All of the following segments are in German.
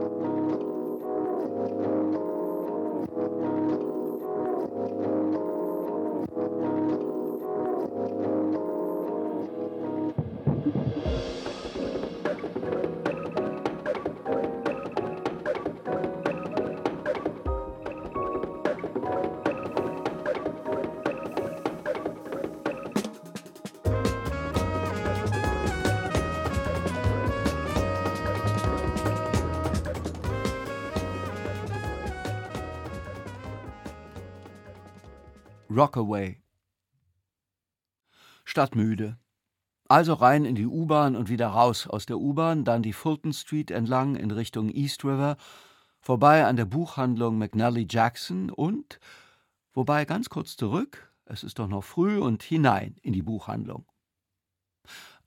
Thank you. Rockaway. Stadtmüde. Also rein in die U-Bahn und wieder raus aus der U-Bahn, dann die Fulton Street entlang in Richtung East River, vorbei an der Buchhandlung McNally Jackson und, wobei ganz kurz zurück, es ist doch noch früh und hinein in die Buchhandlung.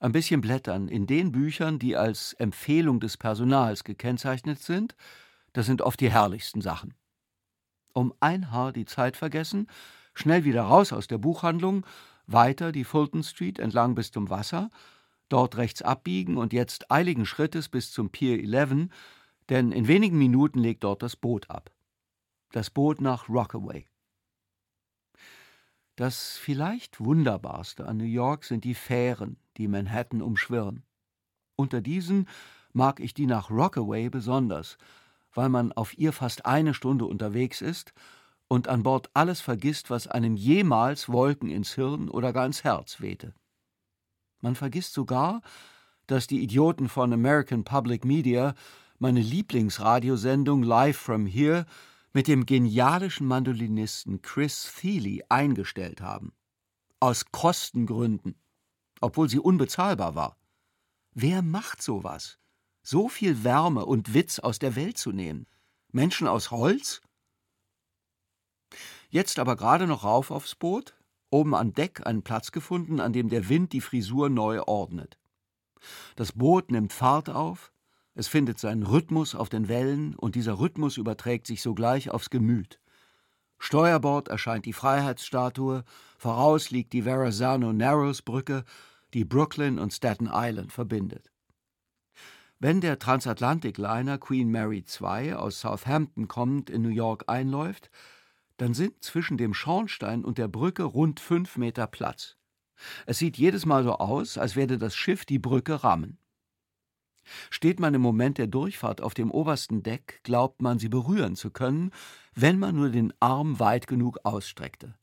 Ein bisschen blättern in den Büchern, die als Empfehlung des Personals gekennzeichnet sind, das sind oft die herrlichsten Sachen. Um ein Haar die Zeit vergessen, schnell wieder raus aus der Buchhandlung, weiter die Fulton Street entlang bis zum Wasser, dort rechts abbiegen und jetzt eiligen Schrittes bis zum Pier 11, denn in wenigen Minuten legt dort das Boot ab. Das Boot nach Rockaway. Das vielleicht wunderbarste an New York sind die Fähren, die Manhattan umschwirren. Unter diesen mag ich die nach Rockaway besonders, weil man auf ihr fast eine Stunde unterwegs ist und an Bord alles vergisst, was einem jemals Wolken ins Hirn oder gar ins Herz wehte. Man vergisst sogar, dass die Idioten von American Public Media meine Lieblingsradiosendung Live from Here mit dem genialischen Mandolinisten Chris Thiele eingestellt haben. Aus Kostengründen, obwohl sie unbezahlbar war. Wer macht sowas? So viel Wärme und Witz aus der Welt zu nehmen? Menschen aus Holz? Jetzt aber gerade noch rauf aufs Boot, oben an Deck einen Platz gefunden, an dem der Wind die Frisur neu ordnet. Das Boot nimmt Fahrt auf, es findet seinen Rhythmus auf den Wellen und dieser Rhythmus überträgt sich sogleich aufs Gemüt. Steuerbord erscheint die Freiheitsstatue, voraus liegt die Verrazano Narrows Brücke, die Brooklyn und Staten Island verbindet. Wenn der Transatlantic-Liner Queen Mary II aus Southampton kommend in New York einläuft, dann sind zwischen dem Schornstein und der Brücke rund fünf Meter Platz. Es sieht jedes Mal so aus, als werde das Schiff die Brücke rammen. Steht man im Moment der Durchfahrt auf dem obersten Deck, glaubt man, sie berühren zu können, wenn man nur den Arm weit genug ausstreckte.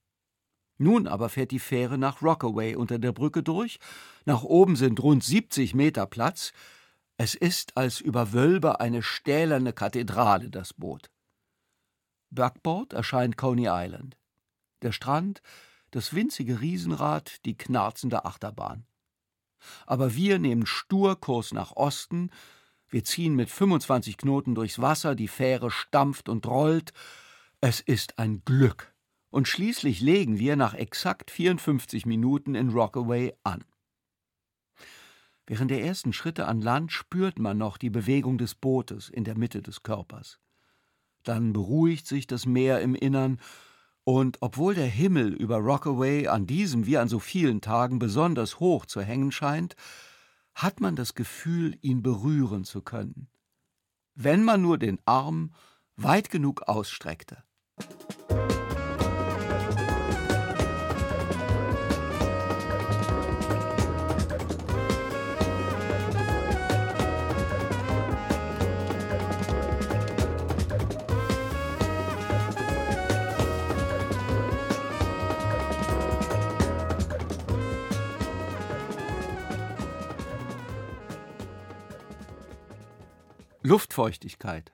Nun aber fährt die Fähre nach Rockaway unter der Brücke durch, nach oben sind rund 70 Meter Platz, es ist, als überwölbe eine stählerne Kathedrale das Boot. Backbord erscheint Coney Island. Der Strand, das winzige Riesenrad, die knarzende Achterbahn. Aber wir nehmen stur Kurs nach Osten, wir ziehen mit 25 Knoten durchs Wasser, die Fähre stampft und rollt. Es ist ein Glück. Und schließlich legen wir nach exakt 54 Minuten in Rockaway an. Während der ersten Schritte an Land spürt man noch die Bewegung des Bootes in der Mitte des Körpers dann beruhigt sich das Meer im Innern, und obwohl der Himmel über Rockaway an diesem wie an so vielen Tagen besonders hoch zu hängen scheint, hat man das Gefühl, ihn berühren zu können, wenn man nur den Arm weit genug ausstreckte. Luftfeuchtigkeit.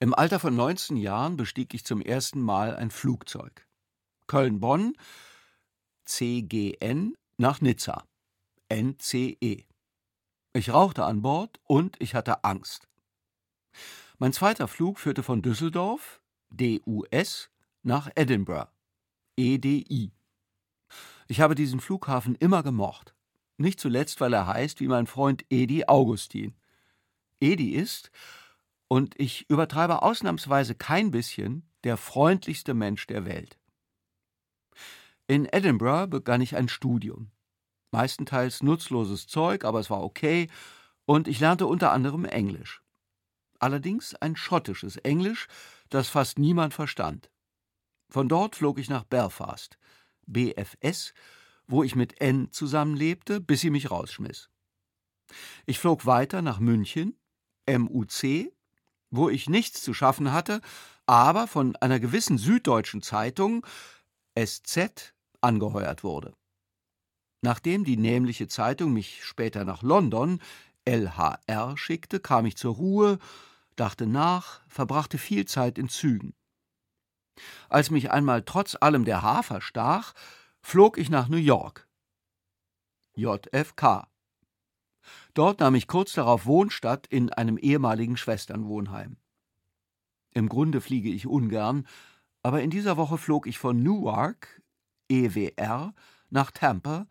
Im Alter von 19 Jahren bestieg ich zum ersten Mal ein Flugzeug. Köln-Bonn, CGN nach Nizza, NCE. Ich rauchte an Bord und ich hatte Angst. Mein zweiter Flug führte von Düsseldorf, DUS, nach Edinburgh, EDI. Ich habe diesen Flughafen immer gemocht. Nicht zuletzt, weil er heißt wie mein Freund Edi Augustin. Edi ist, und ich übertreibe ausnahmsweise kein bisschen, der freundlichste Mensch der Welt. In Edinburgh begann ich ein Studium. Meistenteils nutzloses Zeug, aber es war okay, und ich lernte unter anderem Englisch. allerdings ein schottisches Englisch, das fast niemand verstand. Von dort flog ich nach Belfast, BFS, wo ich mit N zusammenlebte, bis sie mich rausschmiss. Ich flog weiter nach München, MUC, wo ich nichts zu schaffen hatte, aber von einer gewissen süddeutschen Zeitung, SZ, angeheuert wurde. Nachdem die nämliche Zeitung mich später nach London, LHR, schickte, kam ich zur Ruhe, dachte nach, verbrachte viel Zeit in Zügen. Als mich einmal trotz allem der Hafer stach, flog ich nach New York. JFK. Dort nahm ich kurz darauf Wohnstatt in einem ehemaligen Schwesternwohnheim. Im Grunde fliege ich ungern, aber in dieser Woche flog ich von Newark, EWR, nach Tampa,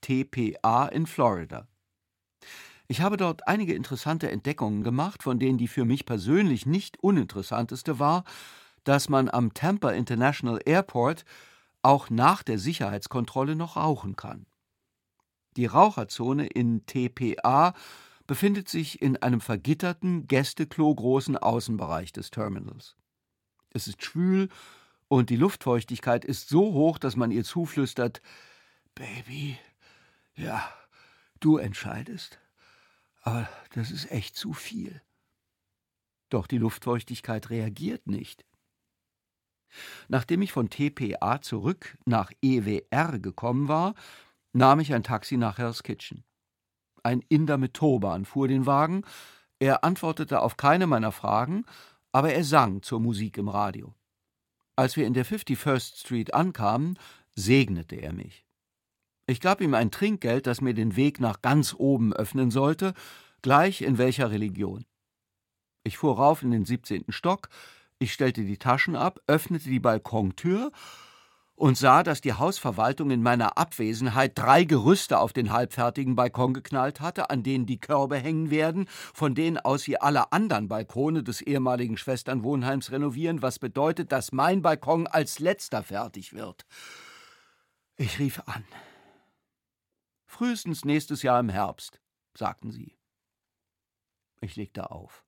TPA in Florida. Ich habe dort einige interessante Entdeckungen gemacht, von denen die für mich persönlich nicht uninteressanteste war, dass man am Tampa International Airport auch nach der Sicherheitskontrolle noch rauchen kann. Die Raucherzone in TPA befindet sich in einem vergitterten, gästeklo-großen Außenbereich des Terminals. Es ist schwül und die Luftfeuchtigkeit ist so hoch, dass man ihr zuflüstert: Baby, ja, du entscheidest. Aber das ist echt zu viel. Doch die Luftfeuchtigkeit reagiert nicht. Nachdem ich von TPA zurück nach EWR gekommen war, nahm ich ein Taxi nach Hell's Kitchen. Ein Inder mit Turban fuhr den Wagen. Er antwortete auf keine meiner Fragen, aber er sang zur Musik im Radio. Als wir in der 51st Street ankamen, segnete er mich. Ich gab ihm ein Trinkgeld, das mir den Weg nach ganz oben öffnen sollte, gleich in welcher Religion. Ich fuhr rauf in den 17. Stock, ich stellte die Taschen ab, öffnete die Balkontür und sah, dass die Hausverwaltung in meiner Abwesenheit drei Gerüste auf den halbfertigen Balkon geknallt hatte, an denen die Körbe hängen werden, von denen aus sie alle anderen Balkone des ehemaligen Schwesternwohnheims renovieren, was bedeutet, dass mein Balkon als letzter fertig wird. Ich rief an. Frühestens nächstes Jahr im Herbst, sagten sie. Ich legte auf.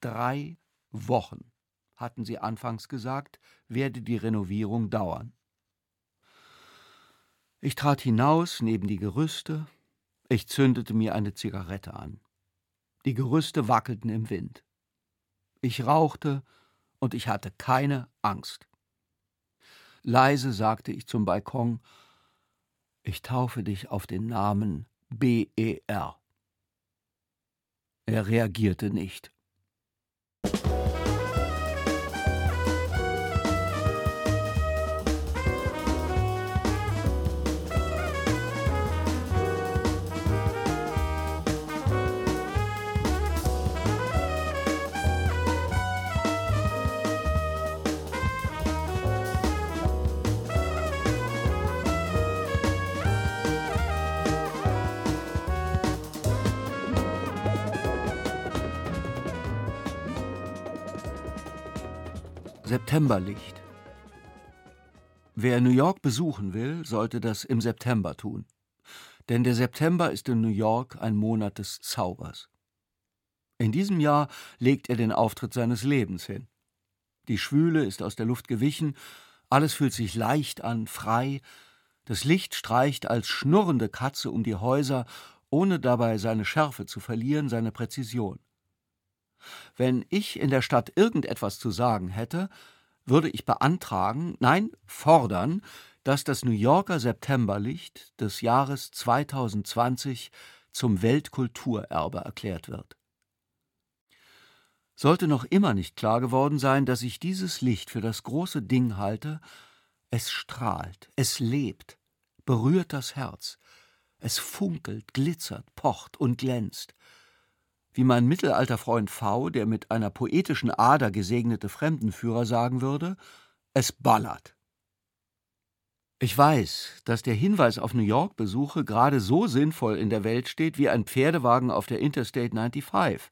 Drei Wochen, hatten sie anfangs gesagt, werde die Renovierung dauern. Ich trat hinaus neben die Gerüste, ich zündete mir eine Zigarette an. Die Gerüste wackelten im Wind. Ich rauchte und ich hatte keine Angst. Leise sagte ich zum Balkon, ich taufe dich auf den Namen BER. Er reagierte nicht. Septemberlicht. Wer New York besuchen will, sollte das im September tun. Denn der September ist in New York ein Monat des Zaubers. In diesem Jahr legt er den Auftritt seines Lebens hin. Die Schwüle ist aus der Luft gewichen, alles fühlt sich leicht an, frei, das Licht streicht als schnurrende Katze um die Häuser, ohne dabei seine Schärfe zu verlieren, seine Präzision. Wenn ich in der Stadt irgendetwas zu sagen hätte, würde ich beantragen, nein, fordern, dass das New Yorker Septemberlicht des Jahres 2020 zum Weltkulturerbe erklärt wird. Sollte noch immer nicht klar geworden sein, dass ich dieses Licht für das große Ding halte, es strahlt, es lebt, berührt das Herz, es funkelt, glitzert, pocht und glänzt, wie mein Mittelalterfreund V., der mit einer poetischen Ader gesegnete Fremdenführer sagen würde, es ballert. Ich weiß, dass der Hinweis auf New York-Besuche gerade so sinnvoll in der Welt steht wie ein Pferdewagen auf der Interstate 95,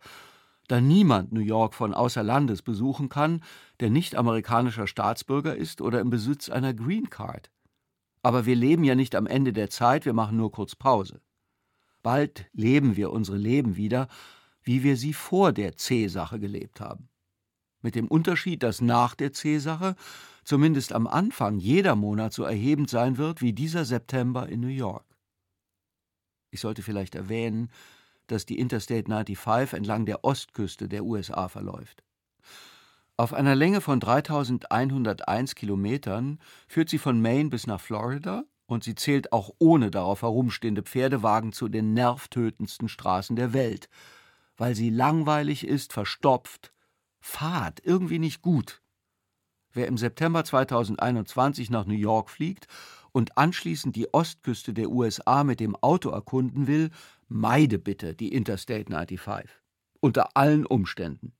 da niemand New York von außer Landes besuchen kann, der nicht amerikanischer Staatsbürger ist oder im Besitz einer Green Card. Aber wir leben ja nicht am Ende der Zeit, wir machen nur kurz Pause. Bald leben wir unsere Leben wieder, wie wir sie vor der C-Sache gelebt haben. Mit dem Unterschied, dass nach der C-Sache zumindest am Anfang jeder Monat so erhebend sein wird wie dieser September in New York. Ich sollte vielleicht erwähnen, dass die Interstate 95 entlang der Ostküste der USA verläuft. Auf einer Länge von 3101 Kilometern führt sie von Maine bis nach Florida und sie zählt auch ohne darauf herumstehende Pferdewagen zu den nervtötendsten Straßen der Welt, weil sie langweilig ist, verstopft, fad, irgendwie nicht gut. Wer im September 2021 nach New York fliegt und anschließend die Ostküste der USA mit dem Auto erkunden will, meide bitte die Interstate 95. Unter allen Umständen.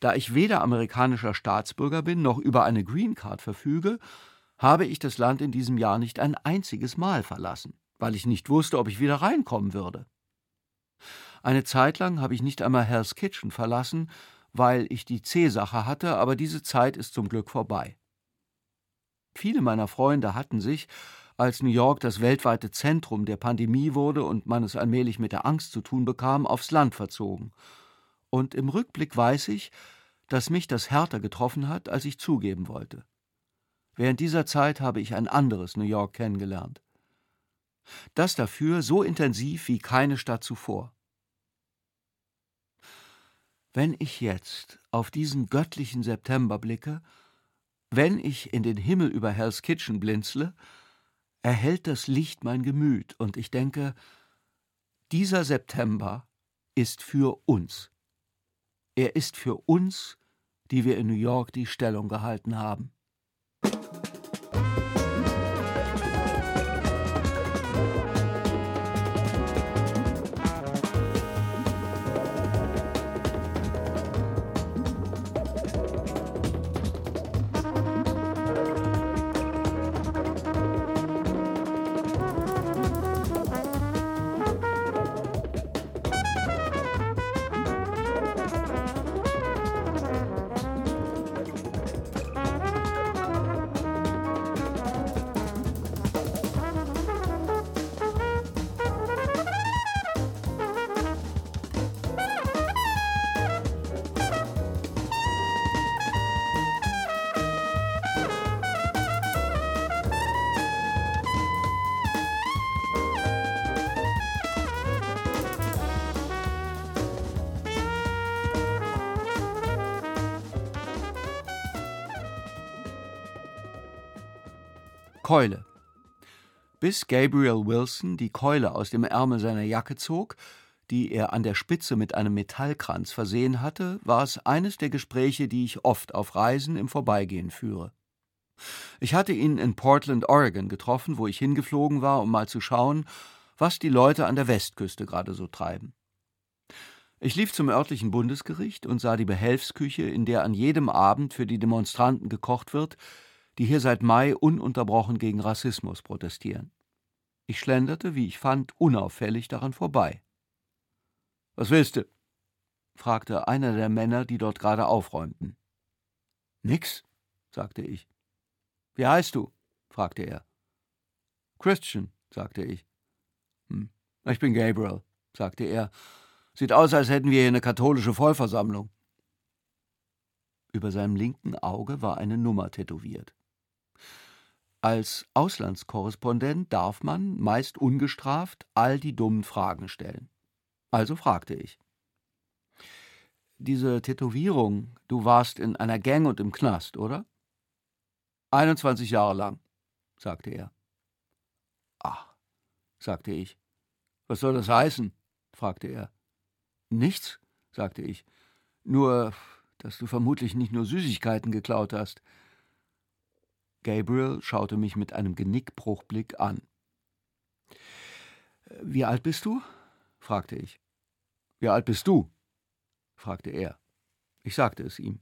Da ich weder amerikanischer Staatsbürger bin noch über eine Green Card verfüge, habe ich das Land in diesem Jahr nicht ein einziges Mal verlassen, weil ich nicht wusste, ob ich wieder reinkommen würde. Eine Zeit lang habe ich nicht einmal Hell's Kitchen verlassen, weil ich die C-Sache hatte, aber diese Zeit ist zum Glück vorbei. Viele meiner Freunde hatten sich, als New York das weltweite Zentrum der Pandemie wurde und man es allmählich mit der Angst zu tun bekam, aufs Land verzogen. Und im Rückblick weiß ich, dass mich das härter getroffen hat, als ich zugeben wollte. Während dieser Zeit habe ich ein anderes New York kennengelernt. Das dafür so intensiv wie keine Stadt zuvor. Wenn ich jetzt auf diesen göttlichen September blicke, wenn ich in den Himmel über Hell's Kitchen blinzle, erhellt das Licht mein Gemüt und ich denke, dieser September ist für uns. Er ist für uns, die wir in New York die Stellung gehalten haben. Keule. Bis Gabriel Wilson die Keule aus dem Ärmel seiner Jacke zog, die er an der Spitze mit einem Metallkranz versehen hatte, war es eines der Gespräche, die ich oft auf Reisen im Vorbeigehen führe. Ich hatte ihn in Portland, Oregon getroffen, wo ich hingeflogen war, um mal zu schauen, was die Leute an der Westküste gerade so treiben. Ich lief zum örtlichen Bundesgericht und sah die Behelfsküche, in der an jedem Abend für die Demonstranten gekocht wird, die hier seit Mai ununterbrochen gegen Rassismus protestieren. Ich schlenderte, wie ich fand, unauffällig daran vorbei. Was willst du? fragte einer der Männer, die dort gerade aufräumten. Nix, sagte ich. Wie heißt du? fragte er. Christian, sagte ich. Hm. Ich bin Gabriel, sagte er. Sieht aus, als hätten wir hier eine katholische Vollversammlung. Über seinem linken Auge war eine Nummer tätowiert. Als Auslandskorrespondent darf man, meist ungestraft, all die dummen Fragen stellen. Also fragte ich. Diese Tätowierung, du warst in einer Gang und im Knast, oder? 21 Jahre lang, sagte er. Ach, sagte ich. Was soll das heißen? fragte er. Nichts, sagte ich. Nur, dass du vermutlich nicht nur Süßigkeiten geklaut hast. Gabriel schaute mich mit einem Genickbruchblick an. Wie alt bist du? fragte ich. Wie alt bist du? fragte er. Ich sagte es ihm.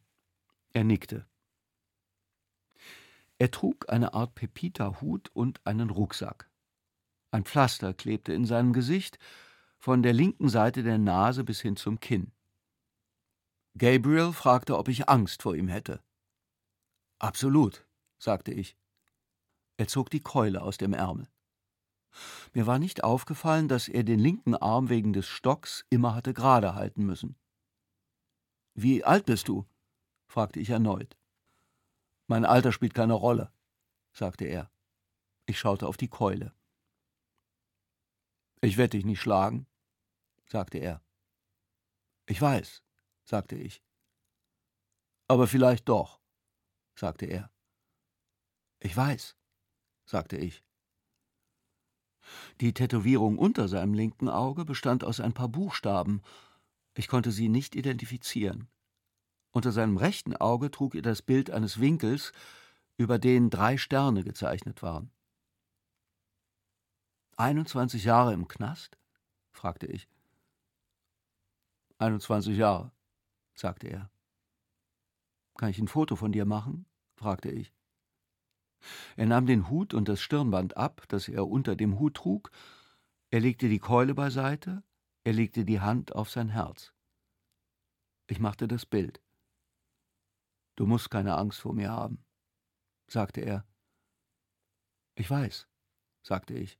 Er nickte. Er trug eine Art Pepita-Hut und einen Rucksack. Ein Pflaster klebte in seinem Gesicht, von der linken Seite der Nase bis hin zum Kinn. Gabriel fragte, ob ich Angst vor ihm hätte. Absolut, sagte ich. Er zog die Keule aus dem Ärmel. Mir war nicht aufgefallen, dass er den linken Arm wegen des Stocks immer hatte gerade halten müssen. Wie alt bist du? fragte ich erneut. Mein Alter spielt keine Rolle, sagte er. Ich schaute auf die Keule. Ich werde dich nicht schlagen, sagte er. Ich weiß, sagte ich. Aber vielleicht doch, sagte er. Ich weiß, sagte ich. Die Tätowierung unter seinem linken Auge bestand aus ein paar Buchstaben. Ich konnte sie nicht identifizieren. Unter seinem rechten Auge trug er das Bild eines Winkels, über den drei Sterne gezeichnet waren. 21 Jahre im Knast? fragte ich. 21 Jahre, sagte er. Kann ich ein Foto von dir machen? fragte ich. Er nahm den Hut und das Stirnband ab, das er unter dem Hut trug, er legte die Keule beiseite, er legte die Hand auf sein Herz. Ich machte das Bild. Du musst keine Angst vor mir haben, sagte er. Ich weiß, sagte ich.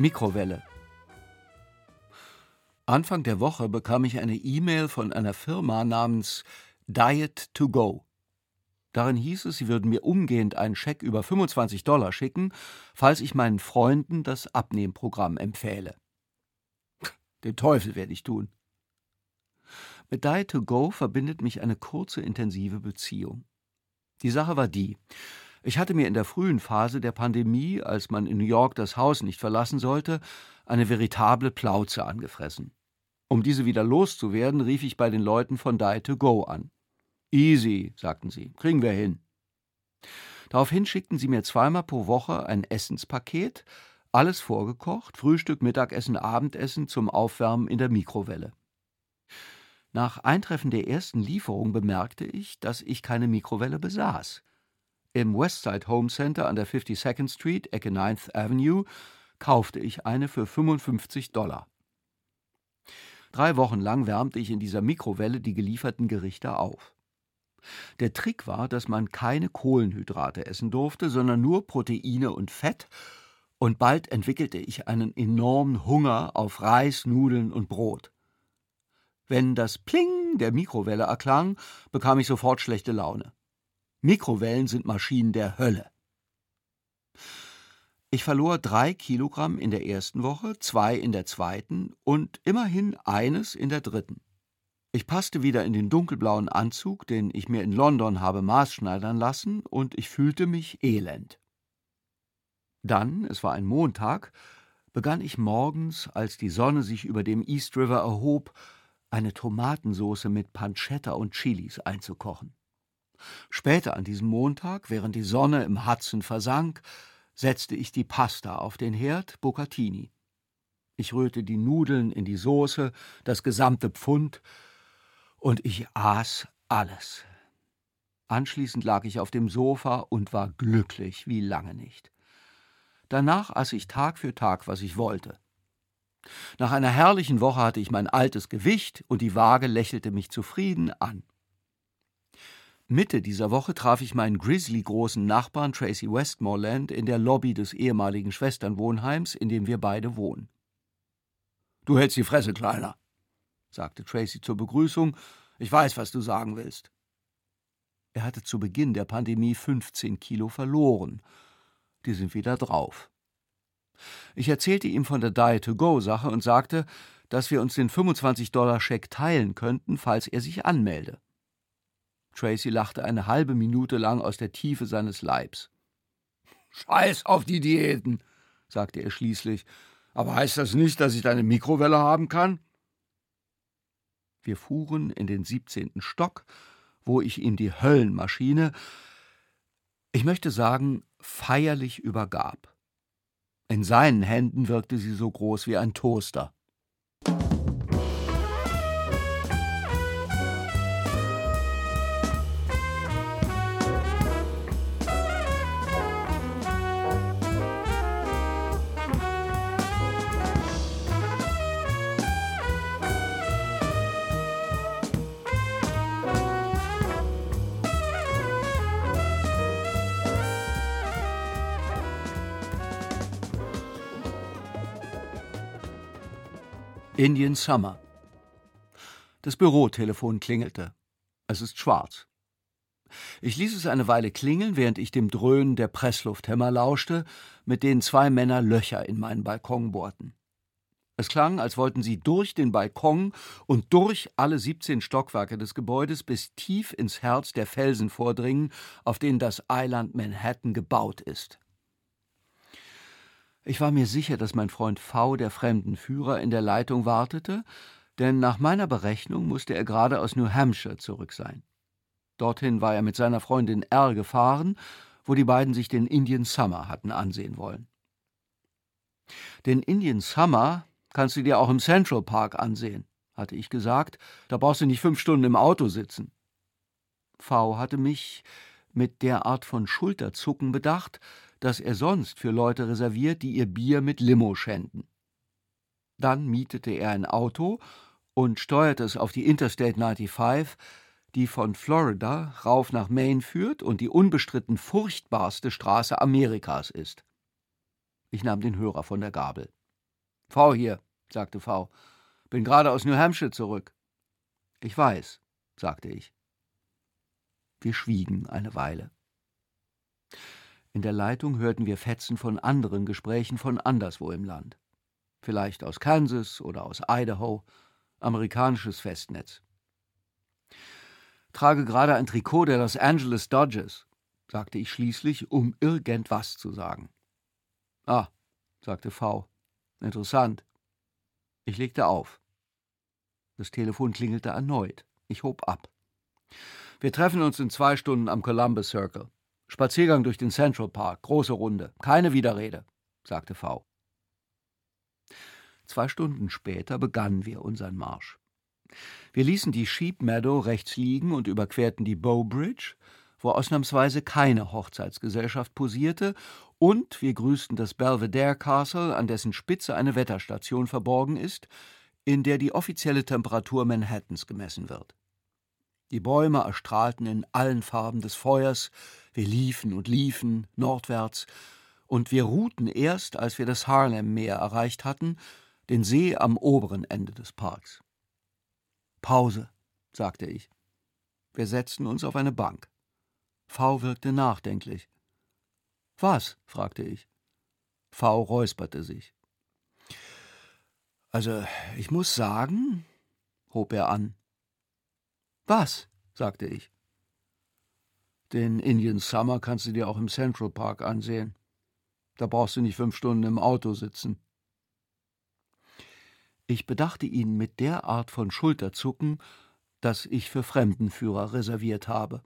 Mikrowelle. Anfang der Woche bekam ich eine E-Mail von einer Firma namens Diet to Go. Darin hieß es, sie würden mir umgehend einen Scheck über 25 Dollar schicken, falls ich meinen Freunden das Abnehmprogramm empfehle. Den Teufel werde ich tun. Mit Diet to Go verbindet mich eine kurze, intensive Beziehung. Die Sache war die. Ich hatte mir in der frühen Phase der Pandemie, als man in New York das Haus nicht verlassen sollte, eine veritable Plauze angefressen. Um diese wieder loszuwerden, rief ich bei den Leuten von Die to Go an. Easy, sagten sie, kriegen wir hin. Daraufhin schickten sie mir zweimal pro Woche ein Essenspaket, alles vorgekocht, Frühstück, Mittagessen, Abendessen zum Aufwärmen in der Mikrowelle. Nach Eintreffen der ersten Lieferung bemerkte ich, dass ich keine Mikrowelle besaß. Im Westside Home Center an der 52nd Street, Ecke 9th Avenue, kaufte ich eine für 55 Dollar. Drei Wochen lang wärmte ich in dieser Mikrowelle die gelieferten Gerichte auf. Der Trick war, dass man keine Kohlenhydrate essen durfte, sondern nur Proteine und Fett, und bald entwickelte ich einen enormen Hunger auf Reis, Nudeln und Brot. Wenn das Pling der Mikrowelle erklang, bekam ich sofort schlechte Laune. Mikrowellen sind Maschinen der Hölle. Ich verlor drei Kilogramm in der ersten Woche, zwei in der zweiten und immerhin eines in der dritten. Ich passte wieder in den dunkelblauen Anzug, den ich mir in London habe maßschneidern lassen, und ich fühlte mich elend. Dann, es war ein Montag, begann ich morgens, als die Sonne sich über dem East River erhob, eine Tomatensauce mit Pancetta und Chilis einzukochen. Später an diesem Montag, während die Sonne im Hudson versank, setzte ich die Pasta auf den Herd, Bucatini. Ich rührte die Nudeln in die Soße, das gesamte Pfund, und ich aß alles. Anschließend lag ich auf dem Sofa und war glücklich wie lange nicht. Danach aß ich Tag für Tag, was ich wollte. Nach einer herrlichen Woche hatte ich mein altes Gewicht und die Waage lächelte mich zufrieden an. Mitte dieser Woche traf ich meinen grizzly-großen Nachbarn Tracy Westmoreland in der Lobby des ehemaligen Schwesternwohnheims, in dem wir beide wohnen. Du hältst die Fresse, Kleiner, sagte Tracy zur Begrüßung. Ich weiß, was du sagen willst. Er hatte zu Beginn der Pandemie 15 Kilo verloren. Die sind wieder drauf. Ich erzählte ihm von der Diet-to-Go-Sache und sagte, dass wir uns den 25-Dollar-Scheck teilen könnten, falls er sich anmelde. Tracy lachte eine halbe Minute lang aus der Tiefe seines Leibs. Scheiß auf die Diäten, sagte er schließlich. Aber heißt das nicht, dass ich deine Mikrowelle haben kann? Wir fuhren in den 17. Stock, wo ich ihm die Höllenmaschine, ich möchte sagen, feierlich übergab. In seinen Händen wirkte sie so groß wie ein Toaster. Indian Summer. Das Bürotelefon klingelte. Es ist schwarz. Ich ließ es eine Weile klingeln, während ich dem Dröhnen der Presslufthämmer lauschte, mit denen zwei Männer Löcher in meinen Balkon bohrten. Es klang, als wollten sie durch den Balkon und durch alle 17 Stockwerke des Gebäudes bis tief ins Herz der Felsen vordringen, auf denen das Eiland Manhattan gebaut ist. Ich war mir sicher, dass mein Freund V, der Fremdenführer, in der Leitung wartete, denn nach meiner Berechnung musste er gerade aus New Hampshire zurück sein. Dorthin war er mit seiner Freundin R gefahren, wo die beiden sich den Indian Summer hatten ansehen wollen. Den Indian Summer kannst du dir auch im Central Park ansehen, hatte ich gesagt, da brauchst du nicht fünf Stunden im Auto sitzen. V hatte mich mit der Art von Schulterzucken bedacht, das er sonst für Leute reserviert, die ihr Bier mit Limo schänden. Dann mietete er ein Auto und steuerte es auf die Interstate 95, die von Florida rauf nach Maine führt und die unbestritten furchtbarste Straße Amerikas ist. Ich nahm den Hörer von der Gabel. V hier, sagte V. Bin gerade aus New Hampshire zurück. Ich weiß, sagte ich. Wir schwiegen eine Weile. In der Leitung hörten wir Fetzen von anderen Gesprächen von anderswo im Land. Vielleicht aus Kansas oder aus Idaho, amerikanisches Festnetz. Trage gerade ein Trikot der Los Angeles Dodgers, sagte ich schließlich, um irgendwas zu sagen. Ah, sagte V. Interessant. Ich legte auf. Das Telefon klingelte erneut. Ich hob ab. Wir treffen uns in zwei Stunden am Columbus Circle. Spaziergang durch den Central Park, große Runde, keine Widerrede, sagte V. Zwei Stunden später begannen wir unseren Marsch. Wir ließen die Sheep Meadow rechts liegen und überquerten die Bow Bridge, wo ausnahmsweise keine Hochzeitsgesellschaft posierte, und wir grüßten das Belvedere Castle, an dessen Spitze eine Wetterstation verborgen ist, in der die offizielle Temperatur Manhattans gemessen wird. Die Bäume erstrahlten in allen Farben des Feuers, wir liefen und liefen nordwärts, und wir ruhten erst, als wir das Harlem-Meer erreicht hatten, den See am oberen Ende des Parks. Pause, sagte ich. Wir setzten uns auf eine Bank. V wirkte nachdenklich. Was? fragte ich. V räusperte sich. Also, ich muss sagen, hob er an, was? sagte ich. Den Indian Summer kannst du dir auch im Central Park ansehen. Da brauchst du nicht fünf Stunden im Auto sitzen. Ich bedachte ihn mit der Art von Schulterzucken, das ich für Fremdenführer reserviert habe.